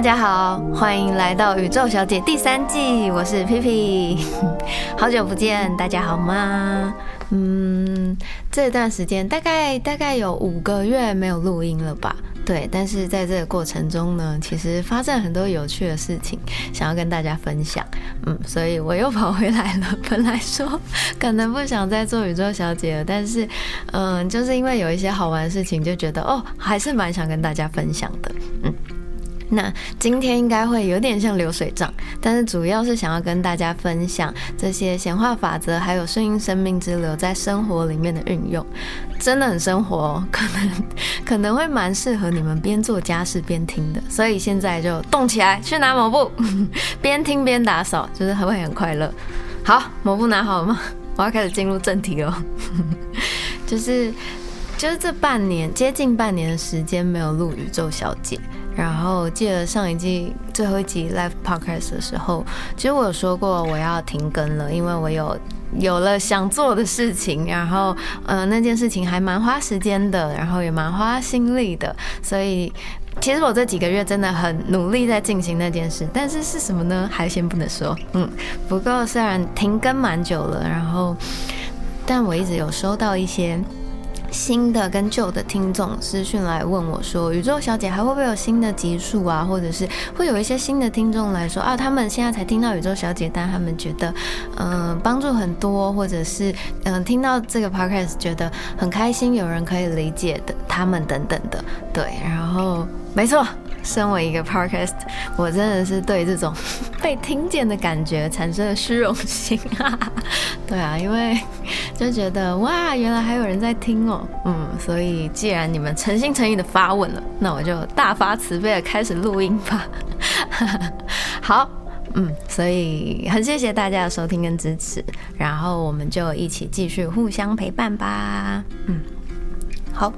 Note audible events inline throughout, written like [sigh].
大家好，欢迎来到宇宙小姐第三季，我是皮皮，[laughs] 好久不见，大家好吗？嗯，这段时间大概大概有五个月没有录音了吧？对，但是在这个过程中呢，其实发生很多有趣的事情，想要跟大家分享。嗯，所以我又跑回来了。[laughs] 本来说可能不想再做宇宙小姐了，但是嗯，就是因为有一些好玩的事情，就觉得哦，还是蛮想跟大家分享的。嗯。那今天应该会有点像流水账，但是主要是想要跟大家分享这些显化法则，还有顺应生命之流在生活里面的运用，真的很生活哦，可能可能会蛮适合你们边做家事边听的。所以现在就动起来，去拿抹布，[laughs] 边听边打扫，就是还会很快乐。好，抹布拿好了吗？我要开始进入正题了，[laughs] 就是就是这半年接近半年的时间没有录宇宙小姐。然后记得上一季最后一集 live podcast 的时候，其实我有说过我要停更了，因为我有有了想做的事情，然后呃那件事情还蛮花时间的，然后也蛮花心力的，所以其实我这几个月真的很努力在进行那件事，但是是什么呢？还先不能说。嗯，不过虽然停更蛮久了，然后但我一直有收到一些。新的跟旧的听众私讯来问我说：“宇宙小姐还会不会有新的集数啊？或者是会有一些新的听众来说啊，他们现在才听到宇宙小姐，但他们觉得嗯帮助很多，或者是嗯听到这个 podcast 觉得很开心，有人可以理解的他们等等的，对，然后没错。”身为一个 podcast，我真的是对这种 [laughs] 被听见的感觉产生了虚荣心啊！[laughs] 对啊，因为就觉得哇，原来还有人在听哦，嗯，所以既然你们诚心诚意的发问了，那我就大发慈悲的开始录音吧。[laughs] 好，嗯，所以很谢谢大家的收听跟支持，然后我们就一起继续互相陪伴吧。嗯，好。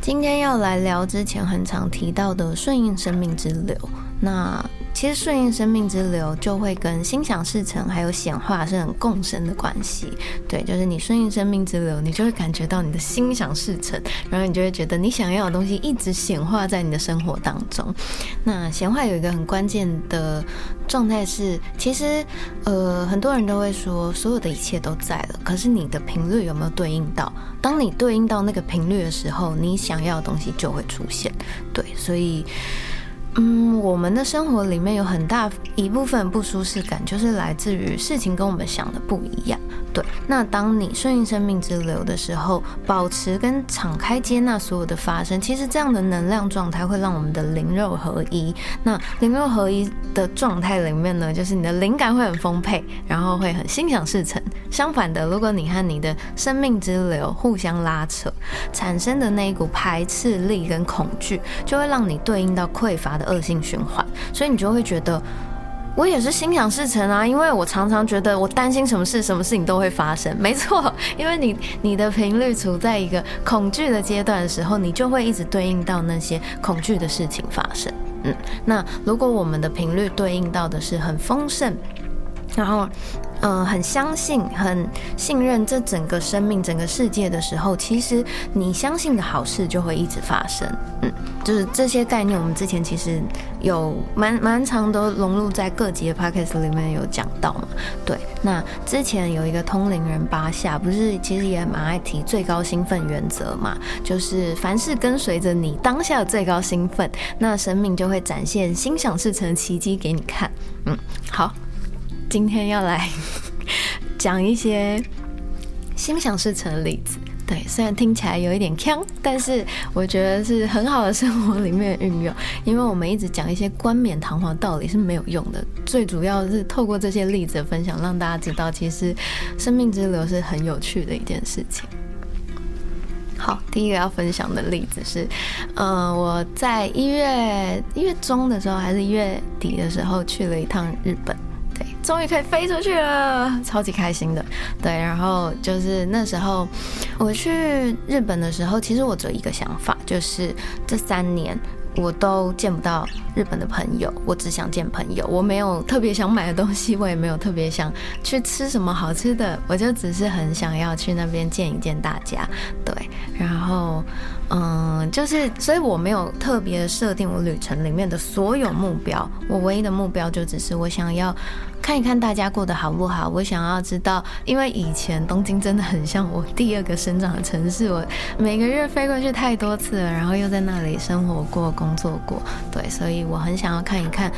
今天要来聊之前很常提到的顺应生命之流，那。其实顺应生命之流就会跟心想事成还有显化是很共生的关系。对，就是你顺应生命之流，你就会感觉到你的心想事成，然后你就会觉得你想要的东西一直显化在你的生活当中。那显化有一个很关键的状态是，其实呃很多人都会说所有的一切都在了，可是你的频率有没有对应到？当你对应到那个频率的时候，你想要的东西就会出现。对，所以。嗯，我们的生活里面有很大一部分不舒适感，就是来自于事情跟我们想的不一样。对，那当你顺应生命之流的时候，保持跟敞开接纳所有的发生，其实这样的能量状态会让我们的灵肉合一。那灵肉合一的状态里面呢，就是你的灵感会很丰沛，然后会很心想事成。相反的，如果你和你的生命之流互相拉扯，产生的那一股排斥力跟恐惧，就会让你对应到匮乏的恶性循环，所以你就会觉得。我也是心想事成啊，因为我常常觉得我担心什么事，什么事情都会发生。没错，[laughs] 因为你你的频率处在一个恐惧的阶段的时候，你就会一直对应到那些恐惧的事情发生。嗯，那如果我们的频率对应到的是很丰盛，然后。嗯，很相信、很信任这整个生命、整个世界的时候，其实你相信的好事就会一直发生。嗯，就是这些概念，我们之前其实有蛮蛮长都融入在各级的 p o c k e t 里面有讲到嘛。对，那之前有一个通灵人巴夏，不是其实也蛮爱提最高兴奋原则嘛？就是凡事跟随着你当下的最高兴奋，那生命就会展现心想事成的奇迹给你看。嗯，好。今天要来 [laughs] 讲一些心想事成的例子，对，虽然听起来有一点呛，但是我觉得是很好的生活里面运用。[laughs] 因为我们一直讲一些冠冕堂皇道理是没有用的，最主要是透过这些例子的分享，让大家知道其实生命之流是很有趣的一件事情。好，第一个要分享的例子是，嗯，我在一月一月中的时候，还是一月底的时候去了一趟日本。终于可以飞出去了，超级开心的。对，然后就是那时候我去日本的时候，其实我只有一个想法，就是这三年我都见不到日本的朋友，我只想见朋友。我没有特别想买的东西，我也没有特别想去吃什么好吃的，我就只是很想要去那边见一见大家。对，然后嗯，就是所以我没有特别设定我旅程里面的所有目标，我唯一的目标就只是我想要看一看大家过得好不好，我想要知道，因为以前东京真的很像我第二个生长的城市，我每个月飞过去太多次了，然后又在那里生活过、工作过，对，所以我很想要看一看。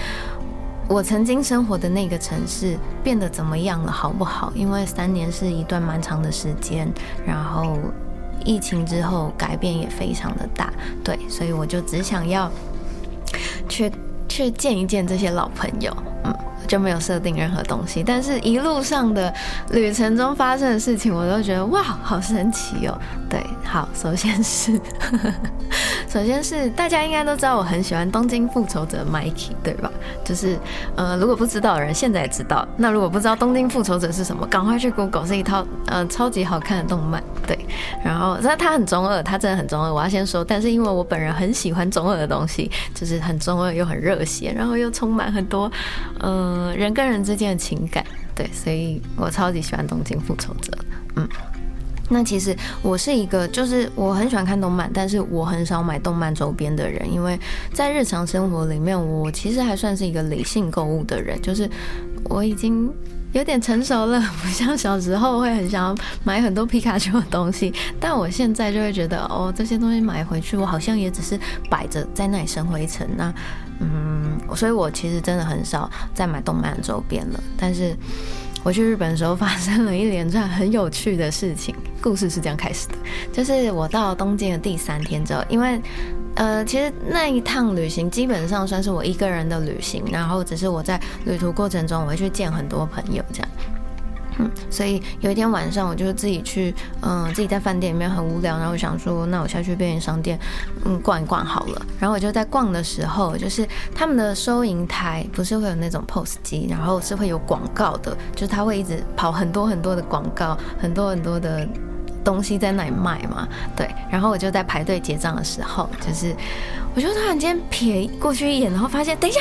我曾经生活的那个城市变得怎么样了，好不好？因为三年是一段蛮长的时间，然后疫情之后改变也非常的大，对，所以我就只想要去去见一见这些老朋友，嗯。就没有设定任何东西，但是一路上的旅程中发生的事情，我都觉得哇，好神奇哦。对，好，首先是，首先是大家应该都知道我很喜欢《东京复仇者》Mikey，对吧？就是呃，如果不知道的人现在也知道。那如果不知道《东京复仇者》是什么，赶快去 Google，是一套呃超级好看的动漫。对，然后那他很中二，他真的很中二。我要先说，但是因为我本人很喜欢中二的东西，就是很中二又很热血，然后又充满很多嗯。嗯，人跟人之间的情感，对，所以我超级喜欢《东京复仇者》。嗯，那其实我是一个，就是我很喜欢看动漫，但是我很少买动漫周边的人，因为在日常生活里面，我其实还算是一个理性购物的人，就是我已经有点成熟了，[laughs] 不像小时候会很想要买很多皮卡丘的东西，但我现在就会觉得，哦，这些东西买回去，我好像也只是摆着在那里生灰尘那。嗯，所以我其实真的很少再买动漫周边了。但是我去日本的时候，发生了一连串很有趣的事情。故事是这样开始的，就是我到东京的第三天之后，因为呃，其实那一趟旅行基本上算是我一个人的旅行，然后只是我在旅途过程中，我会去见很多朋友这样。嗯，所以有一天晚上，我就自己去，嗯，自己在饭店里面很无聊，然后我想说，那我下去便利商店，嗯，逛一逛好了。然后我就在逛的时候，就是他们的收银台不是会有那种 POS 机，然后是会有广告的，就是他会一直跑很多很多的广告，很多很多的东西在那里卖嘛，对。然后我就在排队结账的时候，就是。我就突然间瞥过去一眼，然后发现，等一下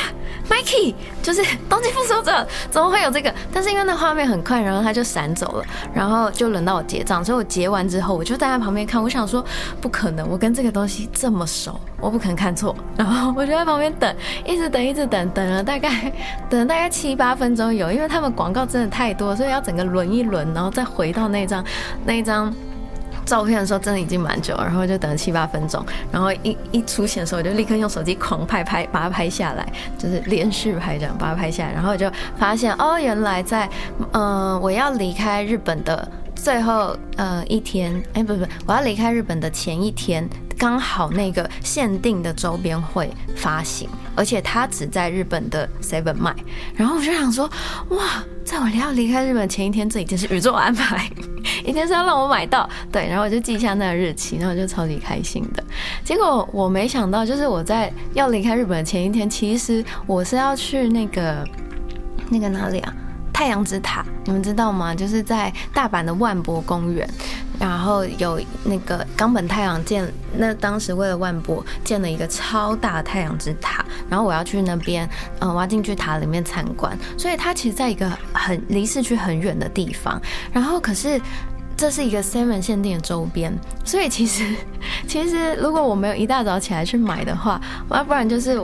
，Mikey 就是东京复仇者，怎么会有这个？但是因为那画面很快，然后他就闪走了，然后就轮到我结账，所以我结完之后，我就站在旁边看，我想说，不可能，我跟这个东西这么熟，我不可能看错。然后我就在旁边等，一直等，一直等，等了大概等了大概七八分钟有，因为他们广告真的太多，所以要整个轮一轮，然后再回到那张那张。照片的时候真的已经蛮久了，然后就等了七八分钟，然后一一出现的时候，我就立刻用手机狂拍拍，把它拍下来，就是连续拍这样把它拍下来，然后我就发现哦，原来在嗯我要离开日本的最后呃一天，哎不不，我要离开日本的前一天。刚好那个限定的周边会发行，而且它只在日本的 Seven 卖。然后我就想说，哇，在我要离开日本前一天，这已经是宇宙安排，一定是要让我买到。对，然后我就记下那个日期，然后我就超级开心的。结果我没想到，就是我在要离开日本的前一天，其实我是要去那个那个哪里啊？太阳之塔，你们知道吗？就是在大阪的万博公园。然后有那个冈本太郎建，那当时为了万博建了一个超大的太阳之塔，然后我要去那边，嗯，我要进去塔里面参观，所以它其实在一个很离市区很远的地方，然后可是这是一个 Seven 限定的周边，所以其实 [laughs] 其实如果我没有一大早起来去买的话，要不然就是。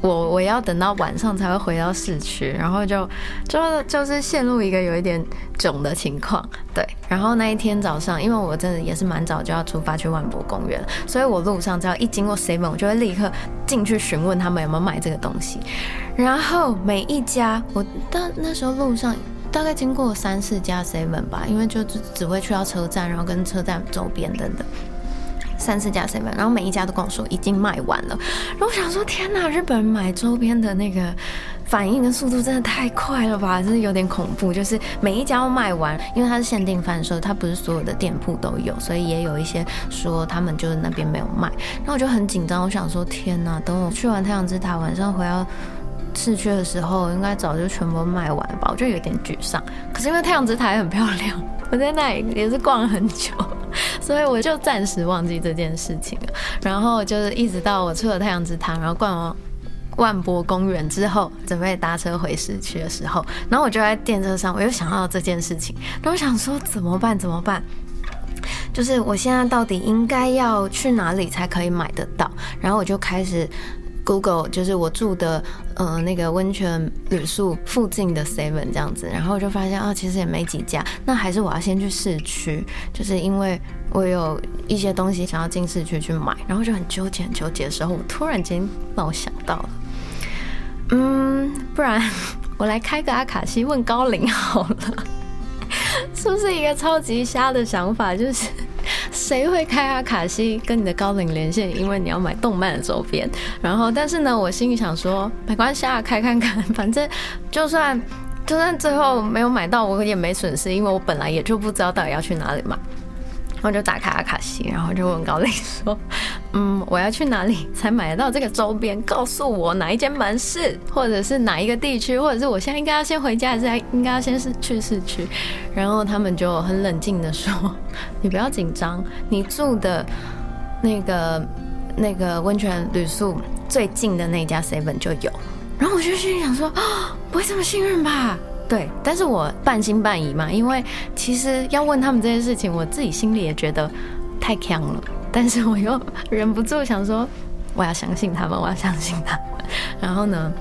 我我要等到晚上才会回到市区，然后就就就是陷入一个有一点囧的情况，对。然后那一天早上，因为我真的也是蛮早就要出发去万博公园，所以我路上只要一经过 seven，我就会立刻进去询问他们有没有买这个东西。然后每一家，我到那时候路上大概经过三四家 seven 吧，因为就只只会去到车站，然后跟车站周边等等。三四家三本然后每一家都跟我说已经卖完了。然后我想说，天哪，日本人买周边的那个反应的速度真的太快了吧，真是有点恐怖。就是每一家都卖完，因为它是限定贩售，它不是所有的店铺都有，所以也有一些说他们就是那边没有卖。然后我就很紧张，我想说，天哪，等我去完太阳之塔，晚上回到市区的时候，应该早就全部卖完了吧？我就有点沮丧。可是因为太阳之塔很漂亮，我在那里也是逛了很久。所以我就暂时忘记这件事情了，然后就是一直到我出了太阳之塔，然后逛完万博公园之后，准备搭车回市区的时候，然后我就在电车上，我又想到这件事情，然后想说怎么办？怎么办？就是我现在到底应该要去哪里才可以买得到？然后我就开始 Google，就是我住的呃那个温泉旅宿附近的 Seven 这样子，然后我就发现啊，其实也没几家，那还是我要先去市区，就是因为我有一些东西想要进市区去买，然后就很纠结很纠结的时候，我突然间让我想到了，嗯，不然我来开个阿卡西问高龄好了。[laughs] 是不是一个超级瞎的想法？就是谁会开阿卡西跟你的高龄连线？因为你要买动漫的周边。然后，但是呢，我心里想说，没关系啊，开看看，反正就算就算最后没有买到，我也没损失，因为我本来也就不知道到底要去哪里买。然后就打开阿卡西，然后就问高丽说：“嗯，我要去哪里才买得到这个周边？告诉我哪一间门市，或者是哪一个地区，或者是我现在应该要先回家，还是应该要先是去市区？”然后他们就很冷静的说：“你不要紧张，你住的那个那个温泉旅宿最近的那家 seven 就有。”然后我就心里想说：“啊，[gasps] 不会这么幸运吧？”对，但是我半信半疑嘛，因为其实要问他们这件事情，我自己心里也觉得太强了，但是我又忍不住想说，我要相信他们，我要相信他们。然后呢，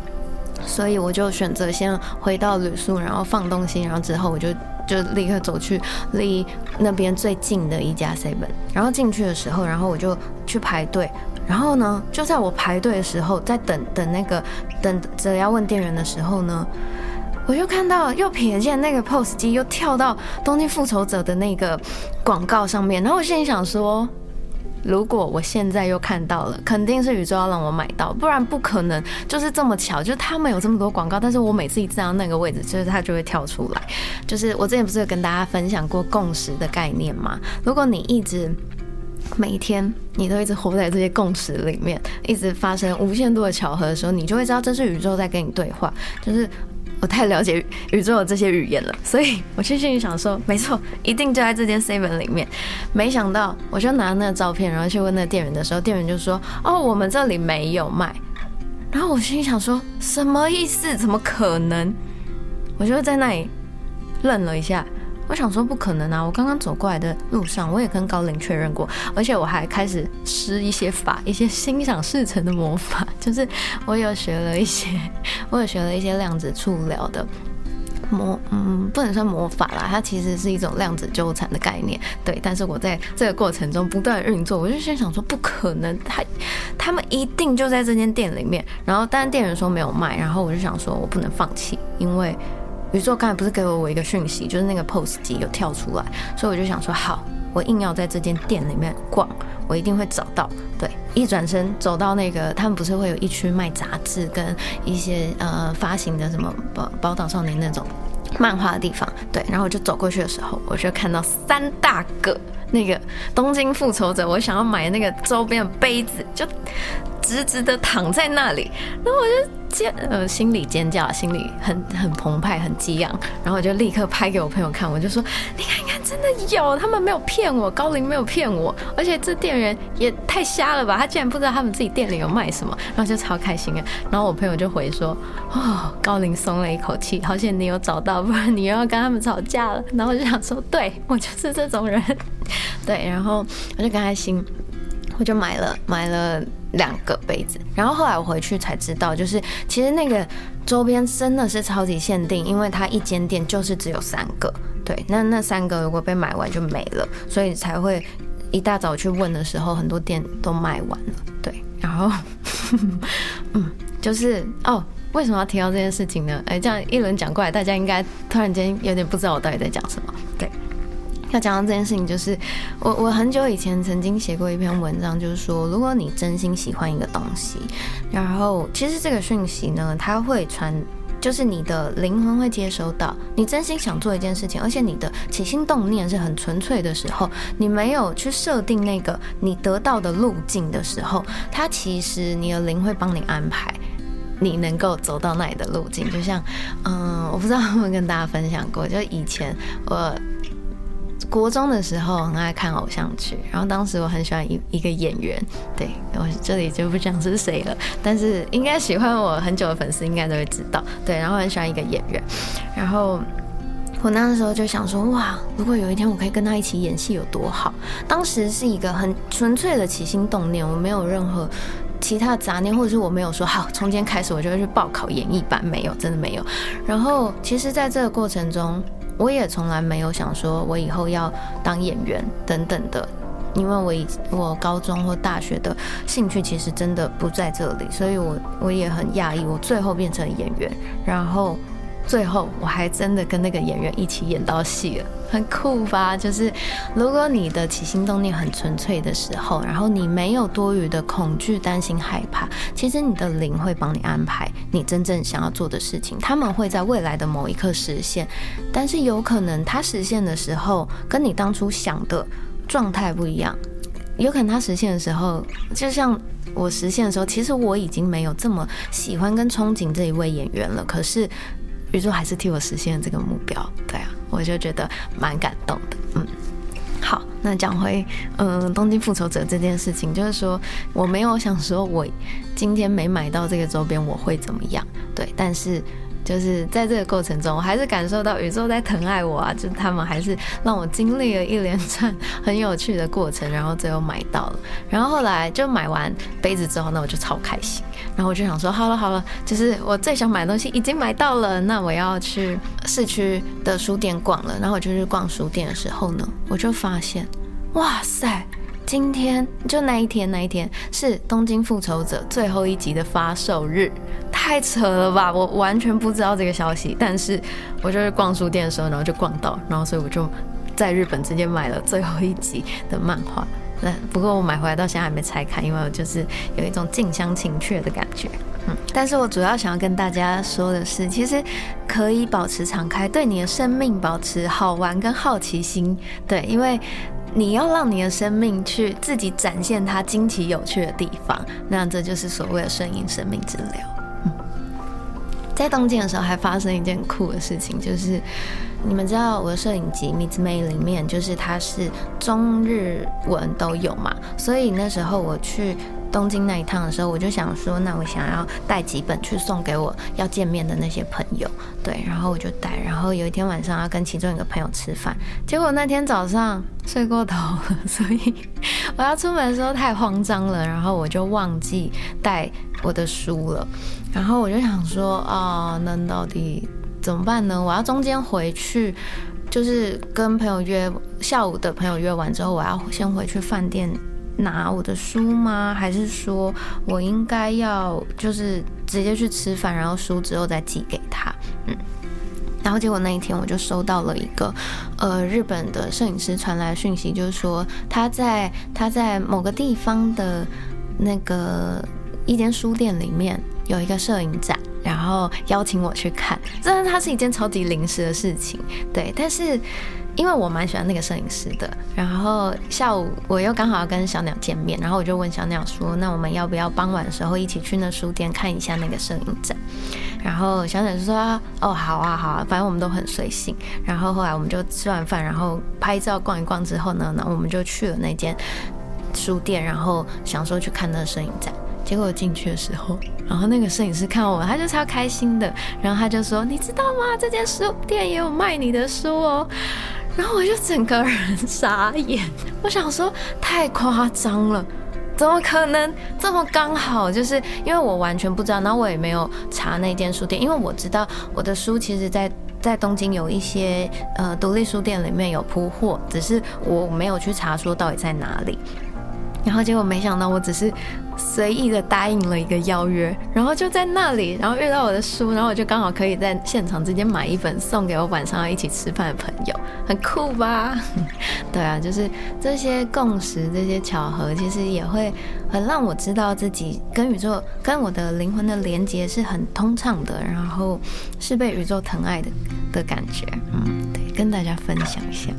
所以我就选择先回到旅宿，然后放东西，然后之后我就就立刻走去离那边最近的一家 seven，然后进去的时候，然后我就去排队，然后呢，就在我排队的时候，在等等那个等着要问店员的时候呢。我就看到，又瞥见那个 POS 机又跳到《东京复仇者》的那个广告上面，然后我心里想说，如果我现在又看到了，肯定是宇宙要让我买到，不然不可能就是这么巧，就是他们有这么多广告，但是我每次一站到那个位置，就是它就会跳出来。就是我之前不是有跟大家分享过共识的概念吗？如果你一直每一天你都一直活在这些共识里面，一直发生无限多的巧合的时候，你就会知道这是宇宙在跟你对话，就是。我太了解宇宙的这些语言了，所以我去心里想说，没错，一定就在这间 seven 里面。没想到，我就拿那个照片，然后去问那个店员的时候，店员就说：“哦，我们这里没有卖。”然后我心里想说，什么意思？怎么可能？我就在那里愣了一下。我想说不可能啊！我刚刚走过来的路上，我也跟高龄确认过，而且我还开始施一些法，一些心想事成的魔法，[laughs] 就是我有学了一些，我有学了一些量子触疗的魔，嗯，不能算魔法啦，它其实是一种量子纠缠的概念，对。但是我在这个过程中不断运作，我就先想说不可能，他他们一定就在这间店里面，然后但是店员说没有卖，然后我就想说我不能放弃，因为。宇宙刚才不是给了我一个讯息，就是那个 POS 机有跳出来，所以我就想说，好，我硬要在这间店里面逛，我一定会找到。对，一转身走到那个，他们不是会有一区卖杂志跟一些呃发行的什么宝宝岛少年那种漫画的地方，对，然后我就走过去的时候，我就看到三大个那个东京复仇者，我想要买那个周边的杯子，就直直的躺在那里，然后我就。尖呃，心里尖叫，心里很很澎湃，很激昂，然后我就立刻拍给我朋友看，我就说：“你看，的有，他们没有骗我，高龄没有骗我，而且这店员也太瞎了吧，他竟然不知道他们自己店里有卖什么。”然后就超开心啊。然后我朋友就回说：“哦，高龄松了一口气，好险你有找到，不然你又要跟他们吵架了。”然后我就想说：“对我就是这种人，[laughs] 对。”然后我就跟他心。我就买了买了两个杯子，然后后来我回去才知道，就是其实那个周边真的是超级限定，因为它一间店就是只有三个，对，那那三个如果被买完就没了，所以才会一大早去问的时候，很多店都卖完了，对，然后 [laughs] 嗯，就是哦，为什么要提到这件事情呢？哎，这样一轮讲过来，大家应该突然间有点不知道我到底在讲什么，对。要讲到这件事情，就是我我很久以前曾经写过一篇文章，就是说，如果你真心喜欢一个东西，然后其实这个讯息呢，它会传，就是你的灵魂会接收到，你真心想做一件事情，而且你的起心动念是很纯粹的时候，你没有去设定那个你得到的路径的时候，它其实你的灵会帮你安排，你能够走到那里的路径。就像，嗯，我不知道有没有跟大家分享过，就以前我。国中的时候很爱看偶像剧，然后当时我很喜欢一一个演员，对我这里就不讲是谁了，但是应该喜欢我很久的粉丝应该都会知道，对，然后很喜欢一个演员，然后我那时候就想说，哇，如果有一天我可以跟他一起演戏有多好。当时是一个很纯粹的起心动念，我没有任何其他杂念，或者是我没有说好从今天开始我就会去报考演艺班，没有，真的没有。然后其实，在这个过程中，我也从来没有想说我以后要当演员等等的，因为我以我高中或大学的兴趣其实真的不在这里，所以我我也很讶异，我最后变成演员，然后。最后，我还真的跟那个演员一起演到戏了，很酷吧？就是如果你的起心动念很纯粹的时候，然后你没有多余的恐惧、担心、害怕，其实你的灵会帮你安排你真正想要做的事情。他们会在未来的某一刻实现，但是有可能它实现的时候跟你当初想的状态不一样。有可能它实现的时候，就像我实现的时候，其实我已经没有这么喜欢跟憧憬这一位演员了。可是。宇宙还是替我实现了这个目标，对啊，我就觉得蛮感动的。嗯，好，那讲回嗯东京复仇者这件事情，就是说我没有想说我今天没买到这个周边我会怎么样，对，但是。就是在这个过程中，我还是感受到宇宙在疼爱我啊！[laughs] 就他们还是让我经历了一连串很有趣的过程，然后最后买到了。然后后来就买完杯子之后，那我就超开心。然后我就想说，好了好了，就是我最想买的东西已经买到了，那我要去市区的书店逛了。然后我就去逛书店的时候呢，我就发现，哇塞！今天就那一天，那一天是《东京复仇者》最后一集的发售日，太扯了吧！我完全不知道这个消息，但是我就是逛书店的时候，然后就逛到，然后所以我就在日本直接买了最后一集的漫画。那不过我买回来到现在还没拆开，因为我就是有一种近乡情怯的感觉。嗯，但是我主要想要跟大家说的是，其实可以保持敞开，对你的生命保持好玩跟好奇心。对，因为。你要让你的生命去自己展现它惊奇有趣的地方，那这就是所谓的顺应生命之流。在东京的时候还发生一件酷的事情，就是你们知道我的摄影集《Miss May》里面，就是它是中日文都有嘛，所以那时候我去。东京那一趟的时候，我就想说，那我想要带几本去送给我要见面的那些朋友，对，然后我就带。然后有一天晚上要跟其中一个朋友吃饭，结果那天早上睡过头了，所以我要出门的时候太慌张了，然后我就忘记带我的书了。然后我就想说，啊，那到底怎么办呢？我要中间回去，就是跟朋友约下午的朋友约完之后，我要先回去饭店。拿我的书吗？还是说我应该要就是直接去吃饭，然后书之后再寄给他？嗯，然后结果那一天我就收到了一个呃日本的摄影师传来讯息，就是说他在他在某个地方的那个一间书店里面有一个摄影展，然后邀请我去看。虽然它是一件超级临时的事情，对，但是。因为我蛮喜欢那个摄影师的，然后下午我又刚好要跟小鸟见面，然后我就问小鸟说：“那我们要不要傍晚的时候一起去那书店看一下那个摄影展？”然后小鸟就说：“哦，好啊，好啊，反正我们都很随性。”然后后来我们就吃完饭，然后拍照逛一逛之后呢，那我们就去了那间书店，然后想说去看那个摄影展。结果进去的时候，然后那个摄影师看我，他就超开心的，然后他就说：“你知道吗？这间书店也有卖你的书哦。”然后我就整个人傻眼，我想说太夸张了，怎么可能这么刚好？就是因为我完全不知道，然后我也没有查那间书店，因为我知道我的书其实，在在东京有一些呃独立书店里面有铺货，只是我没有去查说到底在哪里。然后结果没想到，我只是随意的答应了一个邀约，然后就在那里，然后遇到我的书，然后我就刚好可以在现场直接买一本送给我晚上要一起吃饭的朋友，很酷吧？[laughs] 对啊，就是这些共识、这些巧合，其实也会很让我知道自己跟宇宙、跟我的灵魂的连接是很通畅的，然后是被宇宙疼爱的的感觉。嗯，对，跟大家分享一下。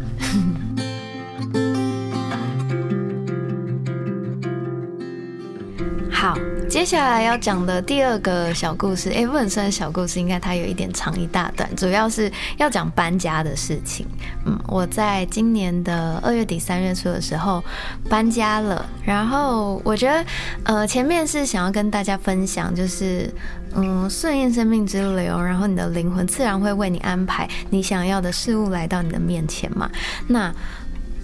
好，接下来要讲的第二个小故事，哎，不能算小故事，应该它有一点长一大段，主要是要讲搬家的事情。嗯，我在今年的二月底三月初的时候搬家了，然后我觉得，呃，前面是想要跟大家分享，就是嗯，顺应生命之流，然后你的灵魂自然会为你安排你想要的事物来到你的面前嘛。那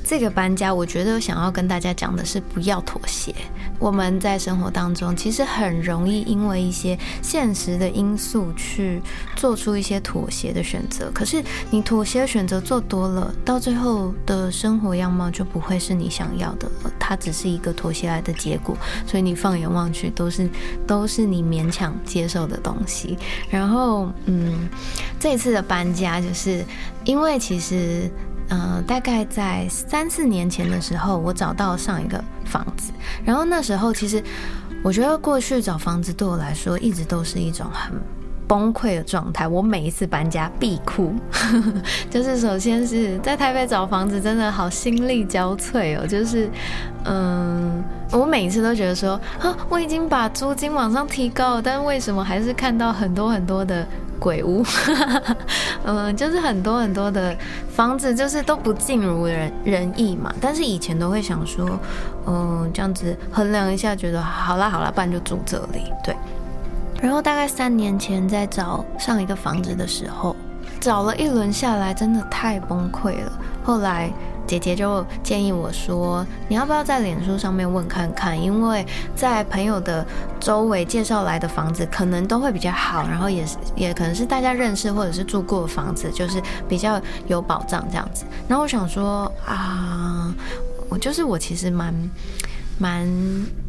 这个搬家，我觉得想要跟大家讲的是不要妥协。我们在生活当中，其实很容易因为一些现实的因素去做出一些妥协的选择。可是你妥协的选择做多了，到最后的生活样貌就不会是你想要的了。它只是一个妥协来的结果。所以你放眼望去，都是都是你勉强接受的东西。然后，嗯，这次的搬家，就是因为其实。嗯，大概在三四年前的时候，我找到上一个房子，然后那时候其实我觉得过去找房子对我来说一直都是一种很崩溃的状态。我每一次搬家必哭，[laughs] 就是首先是在台北找房子真的好心力交瘁哦，就是嗯，我每一次都觉得说，啊，我已经把租金往上提高了，但为什么还是看到很多很多的。鬼屋，嗯，[laughs] 就是很多很多的房子，就是都不尽如人人意嘛。但是以前都会想说，嗯，这样子衡量一下，觉得好啦好啦，不然就住这里。对。然后大概三年前在找上一个房子的时候，找了一轮下来，真的太崩溃了。后来。姐姐就建议我说：“你要不要在脸书上面问看看？因为在朋友的周围介绍来的房子，可能都会比较好，然后也是也可能是大家认识或者是住过的房子，就是比较有保障这样子。”然后我想说啊，我就是我其实蛮蛮。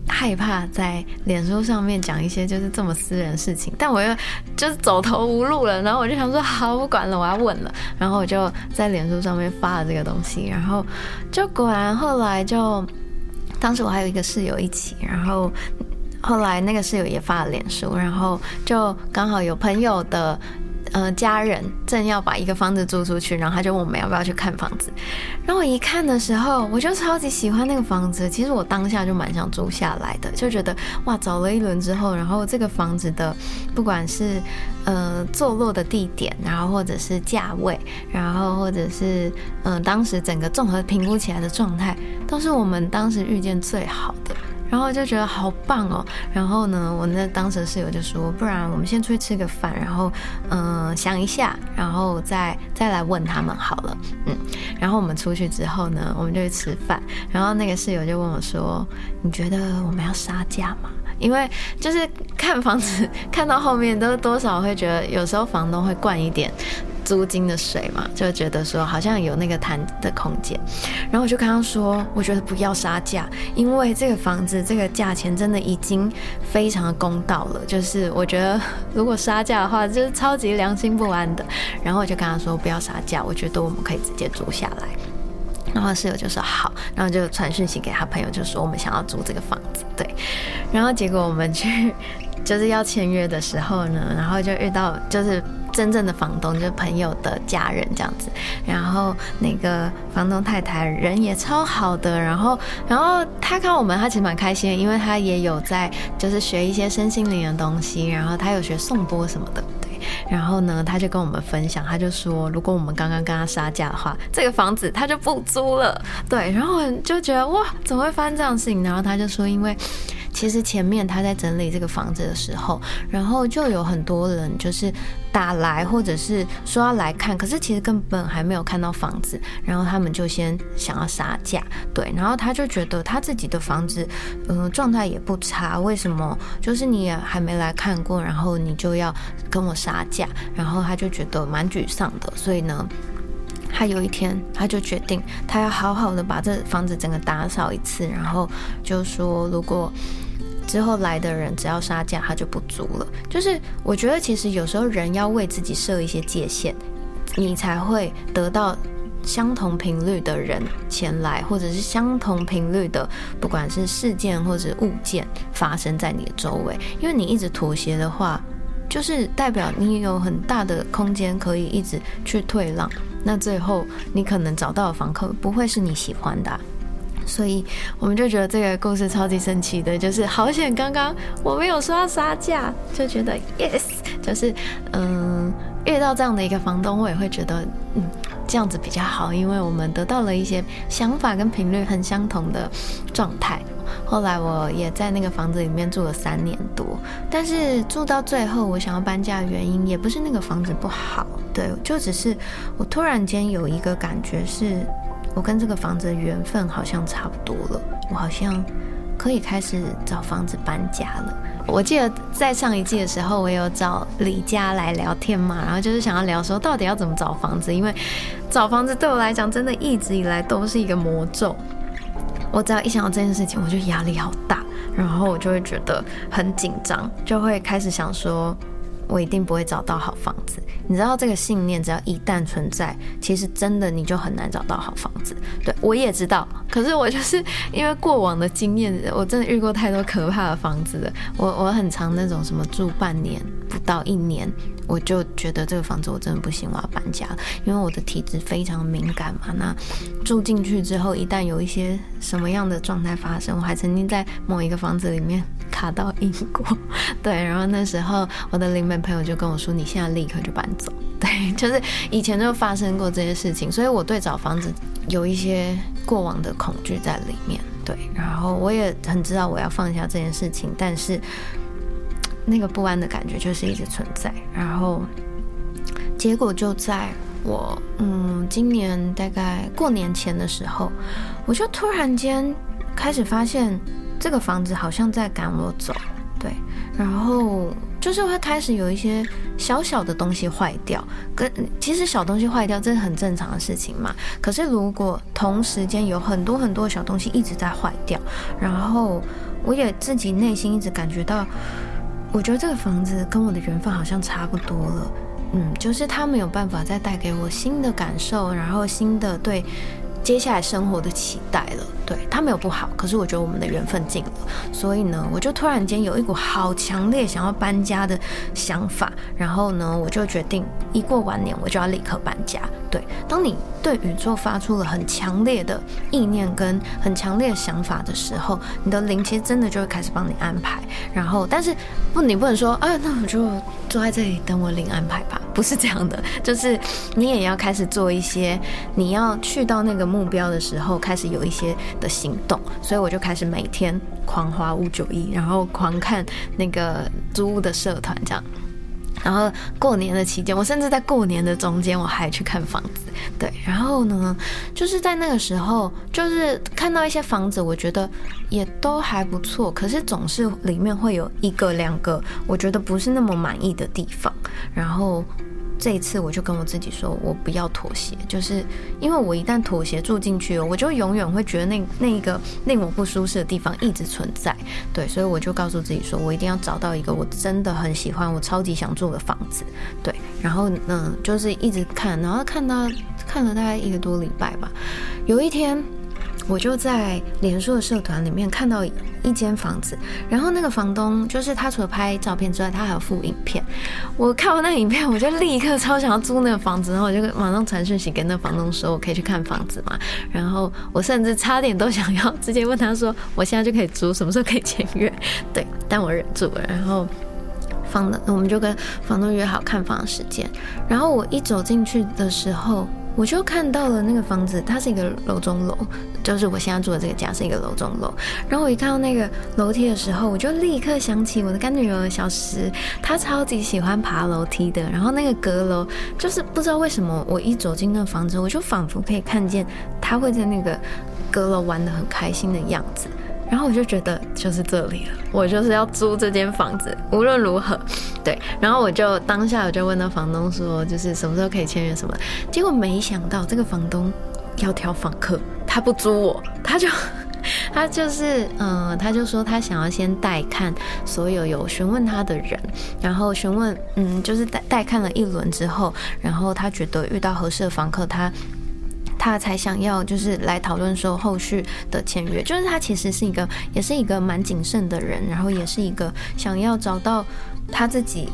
害怕在脸书上面讲一些就是这么私人的事情，但我又就是走投无路了，然后我就想说好不管了，我要问了，然后我就在脸书上面发了这个东西，然后就果然后来就，当时我还有一个室友一起，然后后来那个室友也发了脸书，然后就刚好有朋友的。呃，家人正要把一个房子租出去，然后他就问我们要不要去看房子。然后我一看的时候，我就超级喜欢那个房子。其实我当下就蛮想租下来的，就觉得哇，找了一轮之后，然后这个房子的不管是呃坐落的地点，然后或者是价位，然后或者是嗯当时整个综合评估起来的状态，都是我们当时遇见最好的。然后就觉得好棒哦，然后呢，我那当时室友就说，不然我们先出去吃个饭，然后嗯想一下，然后再再来问他们好了，嗯，然后我们出去之后呢，我们就去吃饭，然后那个室友就问我说，你觉得我们要杀价吗？因为就是看房子 [laughs] 看到后面都多少会觉得，有时候房东会灌一点。租金的水嘛，就觉得说好像有那个谈的空间，然后我就跟他说，我觉得不要杀价，因为这个房子这个价钱真的已经非常的公道了，就是我觉得如果杀价的话，就是超级良心不安的。然后我就跟他说不要杀价，我觉得我们可以直接租下来。然后室友就说好，然后就传讯息给他朋友，就说我们想要租这个房子，对。然后结果我们去就是要签约的时候呢，然后就遇到就是。真正的房东就是朋友的家人这样子，然后那个房东太太人也超好的，然后然后他看我们，他其实蛮开心的，因为他也有在就是学一些身心灵的东西，然后他有学颂钵什么的，对，然后呢他就跟我们分享，他就说如果我们刚刚跟他杀价的话，这个房子他就不租了，对，然后就觉得哇怎么会发生这样的事情，然后他就说因为。其实前面他在整理这个房子的时候，然后就有很多人就是打来，或者是说要来看，可是其实根本还没有看到房子，然后他们就先想要杀价，对，然后他就觉得他自己的房子，嗯，状态也不差，为什么就是你也还没来看过，然后你就要跟我杀价，然后他就觉得蛮沮丧的，所以呢。他有一天，他就决定，他要好好的把这房子整个打扫一次，然后就说，如果之后来的人只要杀价，他就不租了。就是我觉得，其实有时候人要为自己设一些界限，你才会得到相同频率的人前来，或者是相同频率的，不管是事件或者物件发生在你的周围。因为你一直妥协的话，就是代表你有很大的空间可以一直去退让。那最后，你可能找到的房客不会是你喜欢的，所以我们就觉得这个故事超级神奇的，就是好险刚刚我没有说要杀价，就觉得 yes，就是嗯遇到这样的一个房东，我也会觉得嗯这样子比较好，因为我们得到了一些想法跟频率很相同的状态。后来我也在那个房子里面住了三年多，但是住到最后，我想要搬家的原因也不是那个房子不好，对，就只是我突然间有一个感觉是。我跟这个房子的缘分好像差不多了，我好像可以开始找房子搬家了。我记得在上一季的时候，我有找李佳来聊天嘛，然后就是想要聊说到底要怎么找房子，因为找房子对我来讲真的一直以来都是一个魔咒。我只要一想到这件事情，我就压力好大，然后我就会觉得很紧张，就会开始想说。我一定不会找到好房子，你知道这个信念，只要一旦存在，其实真的你就很难找到好房子。对我也知道，可是我就是因为过往的经验，我真的遇过太多可怕的房子了。我我很常那种什么住半年不到一年，我就觉得这个房子我真的不行，我要搬家。因为我的体质非常敏感嘛，那住进去之后，一旦有一些什么样的状态发生，我还曾经在某一个房子里面。卡到英国，对，然后那时候我的邻门朋友就跟我说：“你现在立刻就搬走。”对，就是以前就发生过这些事情，所以我对找房子有一些过往的恐惧在里面。对，然后我也很知道我要放下这件事情，但是那个不安的感觉就是一直存在。然后结果就在我嗯今年大概过年前的时候，我就突然间开始发现。这个房子好像在赶我走，对，然后就是会开始有一些小小的东西坏掉，跟其实小东西坏掉这是很正常的事情嘛。可是如果同时间有很多很多小东西一直在坏掉，然后我也自己内心一直感觉到，我觉得这个房子跟我的缘分好像差不多了，嗯，就是它没有办法再带给我新的感受，然后新的对。接下来生活的期待了，对他没有不好，可是我觉得我们的缘分尽了，所以呢，我就突然间有一股好强烈想要搬家的想法，然后呢，我就决定一过完年我就要立刻搬家。对，当你对宇宙发出了很强烈的意念跟很强烈想法的时候，你的灵其实真的就会开始帮你安排。然后，但是不，你不能说啊，那我就坐在这里等我领安排吧。[laughs] 不是这样的，就是你也要开始做一些，你要去到那个目标的时候，开始有一些的行动。所以我就开始每天狂花五九一，然后狂看那个租屋的社团，这样。然后过年的期间，我甚至在过年的中间，我还去看房子。对，然后呢，就是在那个时候，就是看到一些房子，我觉得也都还不错，可是总是里面会有一个两个，我觉得不是那么满意的地方，然后。这一次我就跟我自己说，我不要妥协，就是因为我一旦妥协住进去，我就永远会觉得那那一个令我不舒适的地方一直存在。对，所以我就告诉自己说，我一定要找到一个我真的很喜欢、我超级想住的房子。对，然后呢，就是一直看，然后看到看了大概一个多礼拜吧，有一天。我就在脸书的社团里面看到一间房子，然后那个房东就是他，除了拍照片之外，他还有附影片。我看完那影片，我就立刻超想要租那个房子，然后我就马上传讯息给那房东说，我可以去看房子嘛。然后我甚至差点都想要直接问他说，我现在就可以租，什么时候可以签约？对，但我忍住了。然后 [laughs] 房东，我们就跟房东约好看房的时间。然后我一走进去的时候。我就看到了那个房子，它是一个楼中楼，就是我现在住的这个家是一个楼中楼。然后我一看到那个楼梯的时候，我就立刻想起我的干女儿小石，她超级喜欢爬楼梯的。然后那个阁楼，就是不知道为什么，我一走进那个房子，我就仿佛可以看见她会在那个阁楼玩的很开心的样子。然后我就觉得就是这里了，我就是要租这间房子，无论如何，对。然后我就当下我就问那房东说，就是什么时候可以签约什么。结果没想到这个房东要挑房客，他不租我，他就 [laughs] 他就是嗯，他就说他想要先带看所有有询问他的人，然后询问嗯，就是带带看了一轮之后，然后他觉得遇到合适的房客，他。他才想要就是来讨论说后续的签约，就是他其实是一个也是一个蛮谨慎的人，然后也是一个想要找到他自己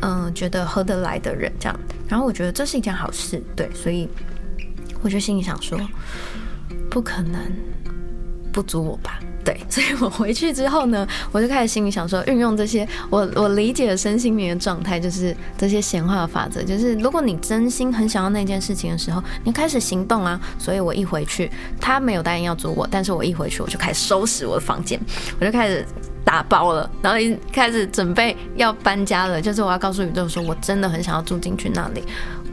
嗯觉得合得来的人这样，然后我觉得这是一件好事，对，所以我就心里想说，不可能不足我吧。对，[laughs] 所以我回去之后呢，我就开始心里想说，运用这些我我理解的身心灵的状态，就是这些显化的法则，就是如果你真心很想要那件事情的时候，你开始行动啊。所以我一回去，他没有答应要租我，但是我一回去，我就开始收拾我的房间，我就开始打包了，然后一开始准备要搬家了，就是我要告诉宇宙说，我真的很想要住进去那里。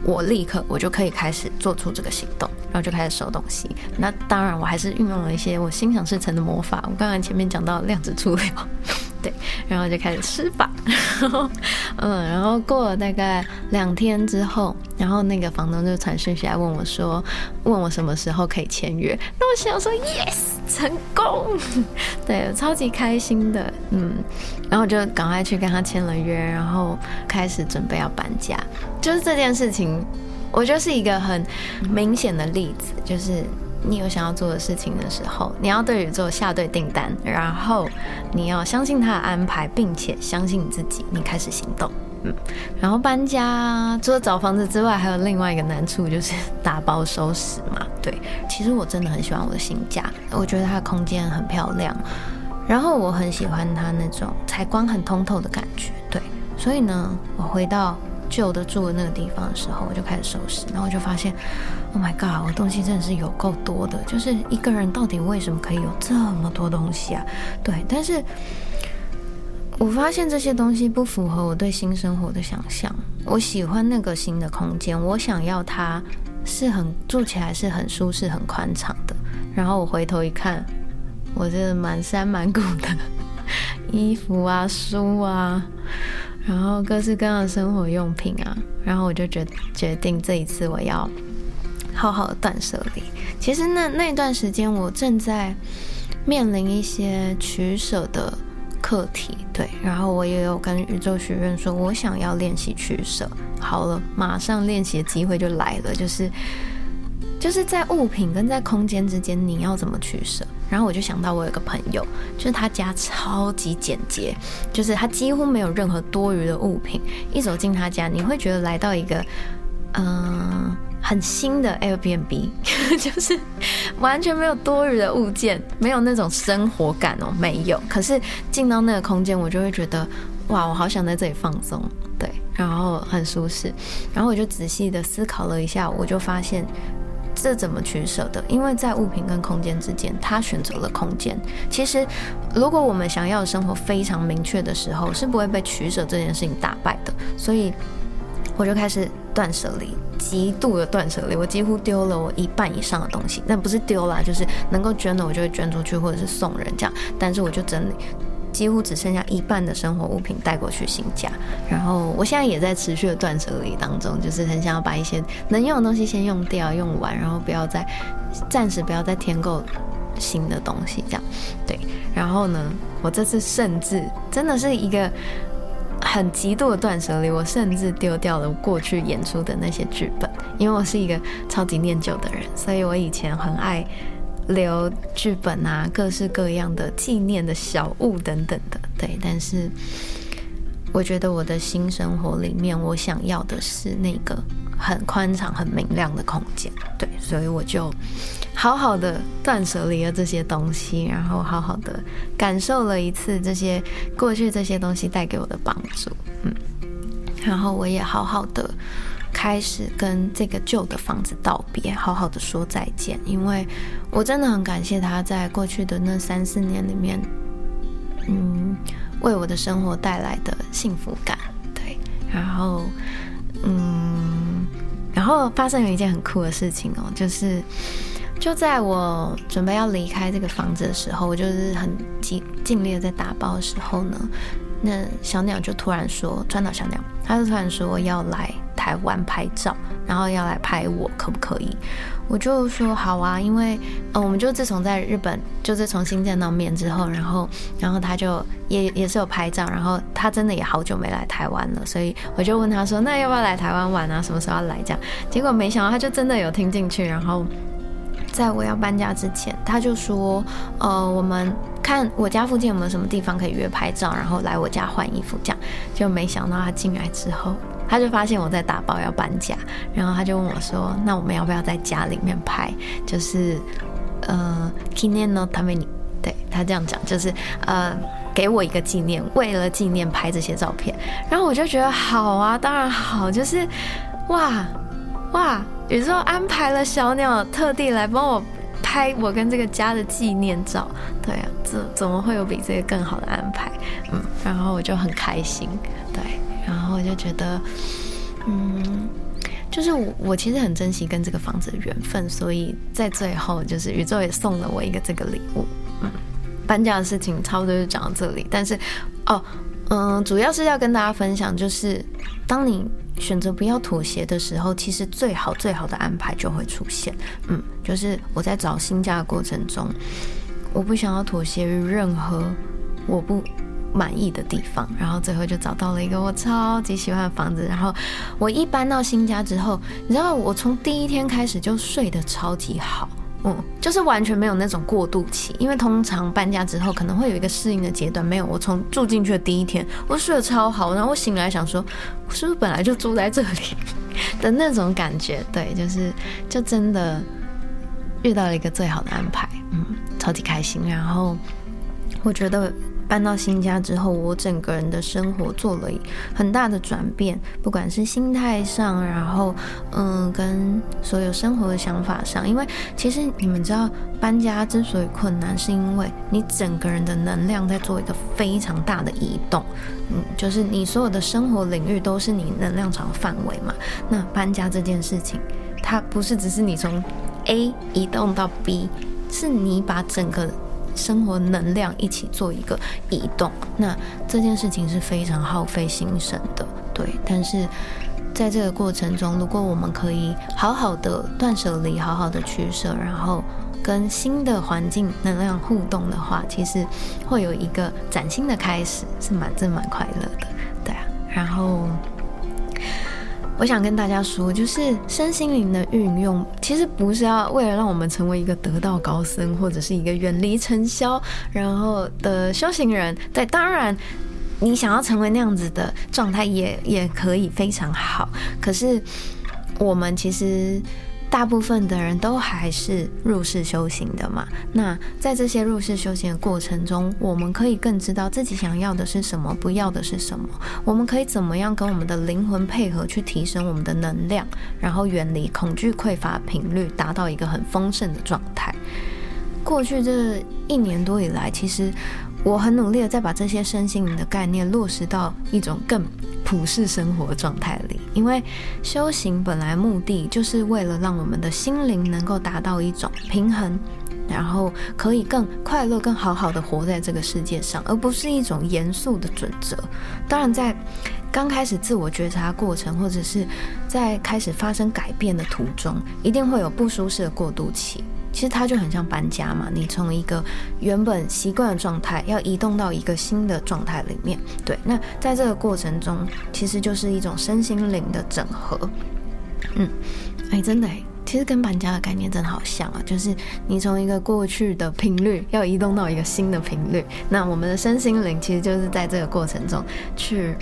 我立刻我就可以开始做出这个行动，然后就开始收东西。那当然，我还是运用了一些我心想事成的魔法。我刚刚前面讲到量子处理，[laughs] 对，然后就开始施法。然后，嗯，然后过了大概两天之后，然后那个房东就传讯息来问我说，问我什么时候可以签约。那我想说，yes，成功，[laughs] 对，超级开心的，嗯。然后就赶快去跟他签了约，然后开始准备要搬家。就是这件事情，我觉得是一个很明显的例子。就是你有想要做的事情的时候，你要对宇宙下对订单，然后你要相信他的安排，并且相信你自己，你开始行动。嗯，然后搬家除了找房子之外，还有另外一个难处就是打包收拾嘛。对，其实我真的很喜欢我的新家，我觉得它的空间很漂亮。然后我很喜欢它那种采光很通透的感觉，对，所以呢，我回到旧的住的那个地方的时候，我就开始收拾，然后我就发现，Oh my god，我东西真的是有够多的，就是一个人到底为什么可以有这么多东西啊？对，但是我发现这些东西不符合我对新生活的想象，我喜欢那个新的空间，我想要它是很住起来是很舒适、很宽敞的，然后我回头一看。我这满山满谷的 [laughs] 衣服啊、书啊，然后各式各样的生活用品啊，然后我就决决定这一次我要好好的断舍离。其实那那段时间我正在面临一些取舍的课题，对，然后我也有跟宇宙学院说，我想要练习取舍。好了，马上练习的机会就来了，就是就是在物品跟在空间之间，你要怎么取舍？然后我就想到，我有个朋友，就是他家超级简洁，就是他几乎没有任何多余的物品。一走进他家，你会觉得来到一个嗯很新的 Airbnb，[laughs] 就是完全没有多余的物件，没有那种生活感哦，没有。可是进到那个空间，我就会觉得哇，我好想在这里放松，对，然后很舒适。然后我就仔细的思考了一下，我就发现。这怎么取舍的？因为在物品跟空间之间，他选择了空间。其实，如果我们想要的生活非常明确的时候，是不会被取舍这件事情打败的。所以，我就开始断舍离，极度的断舍离。我几乎丢了我一半以上的东西，但不是丢了，就是能够捐的我就会捐出去，或者是送人这样。但是我就整理。几乎只剩下一半的生活物品带过去新家，然后我现在也在持续的断舍离当中，就是很想要把一些能用的东西先用掉、用完，然后不要再暂时不要再添购新的东西，这样对。然后呢，我这次甚至真的是一个很极度的断舍离，我甚至丢掉了过去演出的那些剧本，因为我是一个超级念旧的人，所以我以前很爱。留剧本啊，各式各样的纪念的小物等等的，对。但是，我觉得我的新生活里面，我想要的是那个很宽敞、很明亮的空间，对。所以我就好好的断舍离了这些东西，然后好好的感受了一次这些过去这些东西带给我的帮助，嗯。然后我也好好的。开始跟这个旧的房子道别，好好的说再见，因为我真的很感谢他在过去的那三四年里面，嗯，为我的生活带来的幸福感。对，然后，嗯，然后发生了一件很酷的事情哦，就是就在我准备要离开这个房子的时候，我就是很尽尽力的在打包的时候呢，那小鸟就突然说，川岛小鸟，他就突然说要来。台湾拍照，然后要来拍我，可不可以？我就说好啊，因为呃，我们就自从在日本，就是重新见到面之后，然后，然后他就也也是有拍照，然后他真的也好久没来台湾了，所以我就问他说，那要不要来台湾玩啊？什么时候要来？这样，结果没想到他就真的有听进去，然后在我要搬家之前，他就说，呃，我们看我家附近有没有什么地方可以约拍照，然后来我家换衣服，这样，就没想到他进来之后。他就发现我在打包要搬家，然后他就问我说：“那我们要不要在家里面拍？就是呃，kinen no t a m e 对他这样讲，就是呃，给我一个纪念，为了纪念拍这些照片。然后我就觉得好啊，当然好，就是哇哇，宇宙安排了小鸟特地来帮我拍我跟这个家的纪念照。对啊，怎怎么会有比这个更好的安排？嗯，然后我就很开心，对，然后我就觉得，嗯。就是我，我其实很珍惜跟这个房子的缘分，所以在最后，就是宇宙也送了我一个这个礼物。嗯，搬家的事情差不多就讲到这里，但是，哦，嗯，主要是要跟大家分享，就是当你选择不要妥协的时候，其实最好最好的安排就会出现。嗯，就是我在找新家的过程中，我不想要妥协于任何我不。满意的地方，然后最后就找到了一个我超级喜欢的房子。然后我一搬到新家之后，你知道我从第一天开始就睡得超级好，嗯，就是完全没有那种过渡期。因为通常搬家之后可能会有一个适应的阶段，没有。我从住进去的第一天，我睡得超好。然后我醒来想说，我是不是本来就住在这里的那种感觉？对，就是就真的遇到了一个最好的安排，嗯，超级开心。然后我觉得。搬到新家之后，我整个人的生活做了很大的转变，不管是心态上，然后嗯，跟所有生活的想法上。因为其实你们知道，搬家之所以困难，是因为你整个人的能量在做一个非常大的移动，嗯，就是你所有的生活领域都是你能量场范围嘛。那搬家这件事情，它不是只是你从 A 移动到 B，是你把整个。生活能量一起做一个移动，那这件事情是非常耗费心神的，对。但是在这个过程中，如果我们可以好好的断舍离，好好的取舍，然后跟新的环境能量互动的话，其实会有一个崭新的开始，是蛮真蛮快乐的，对啊。然后。我想跟大家说，就是身心灵的运用，其实不是要为了让我们成为一个得道高僧，或者是一个远离尘嚣然后的修行人。对，当然，你想要成为那样子的状态，也也可以非常好。可是，我们其实。大部分的人都还是入世修行的嘛？那在这些入世修行的过程中，我们可以更知道自己想要的是什么，不要的是什么。我们可以怎么样跟我们的灵魂配合，去提升我们的能量，然后远离恐惧匮乏频率，达到一个很丰盛的状态。过去这一年多以来，其实。我很努力的在把这些身心灵的概念落实到一种更普世生活状态里，因为修行本来目的就是为了让我们的心灵能够达到一种平衡，然后可以更快乐、更好好的活在这个世界上，而不是一种严肃的准则。当然，在刚开始自我觉察过程，或者是在开始发生改变的途中，一定会有不舒适的过渡期。其实它就很像搬家嘛，你从一个原本习惯的状态，要移动到一个新的状态里面。对，那在这个过程中，其实就是一种身心灵的整合。嗯，哎，真的哎，其实跟搬家的概念真的好像啊，就是你从一个过去的频率，要移动到一个新的频率。那我们的身心灵其实就是在这个过程中去。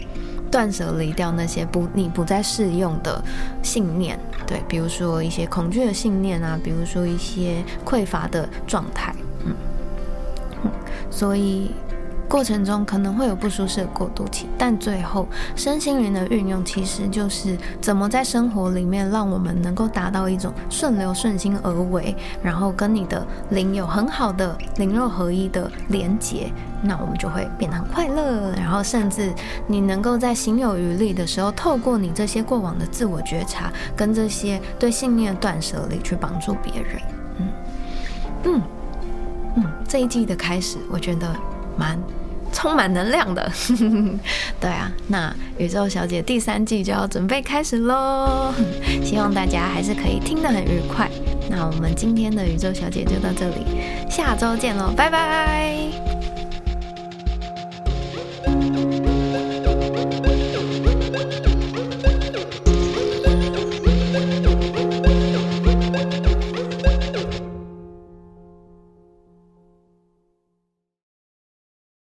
断舍离掉那些不你不再适用的信念，对，比如说一些恐惧的信念啊，比如说一些匮乏的状态，嗯，所以。过程中可能会有不舒适的过渡期，但最后身心灵的运用其实就是怎么在生活里面让我们能够达到一种顺流顺心而为，然后跟你的灵有很好的灵肉合一的连结，那我们就会变得很快乐，然后甚至你能够在心有余力的时候，透过你这些过往的自我觉察跟这些对信念的断舍离去帮助别人。嗯嗯嗯，这一季的开始，我觉得。蛮充满能量的，[laughs] 对啊，那宇宙小姐第三季就要准备开始喽，[laughs] 希望大家还是可以听得很愉快。那我们今天的宇宙小姐就到这里，下周见喽，拜拜。